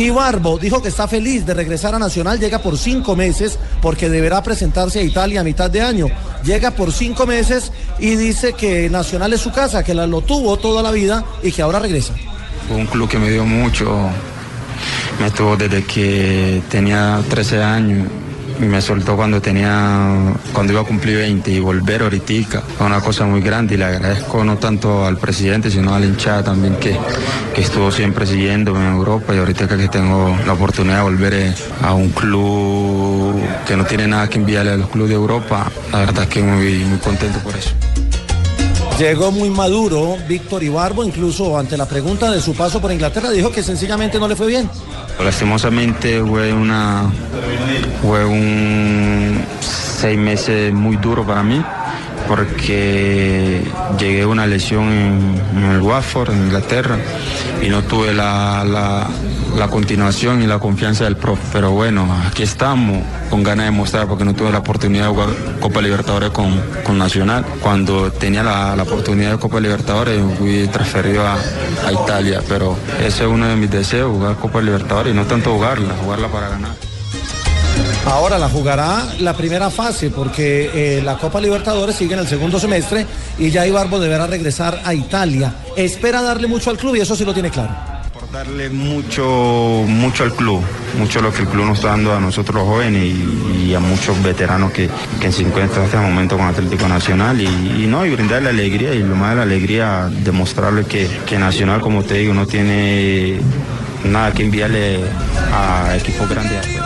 Ibarbo dijo que está feliz de regresar a Nacional, llega por cinco meses porque deberá presentarse a Italia a mitad de año. Llega por cinco meses y dice que Nacional es su casa, que la, lo tuvo toda la vida y que ahora regresa. Un club que me dio mucho, me tuvo desde que tenía 13 años me soltó cuando tenía, cuando iba a cumplir 20 y volver ahorita fue una cosa muy grande y le agradezco no tanto al presidente sino al hinchada también que, que estuvo siempre siguiéndome en Europa y ahorita que tengo la oportunidad de volver eh, a un club que no tiene nada que enviarle a los clubes de Europa, la verdad que muy, muy contento por eso. Llegó muy maduro Víctor Ibarbo, incluso ante la pregunta de su paso por Inglaterra, dijo que sencillamente no le fue bien. Lastimosamente fue una fue un seis meses muy duro para mí porque llegué a una lesión en, el Watford, en Inglaterra, y no tuve la, la, continuación y la confianza del profe. Pero bueno, aquí estamos con ganas de mostrar porque no tuve la oportunidad de jugar Copa Libertadores con, con Nacional. Cuando tenía la, la, oportunidad de Copa Libertadores fui transferido a, a Italia, pero ese es uno de mis deseos, jugar Copa Libertadores y no tanto jugarla, jugarla para ganar. Ahora la jugará la primera fase porque eh, la Copa Libertadores sigue en el segundo semestre y ya Ibarbo deberá regresar a Italia. Espera darle mucho al club y eso sí lo tiene claro. Darle mucho, mucho al club, mucho lo que el club nos está dando a nosotros los jóvenes y, a muchos veteranos que, que se encuentran hasta el momento con Atlético Nacional y, y, no, y brindarle alegría y lo más de la alegría, demostrarle que, que Nacional, como te digo, no tiene nada que enviarle a equipos grandes.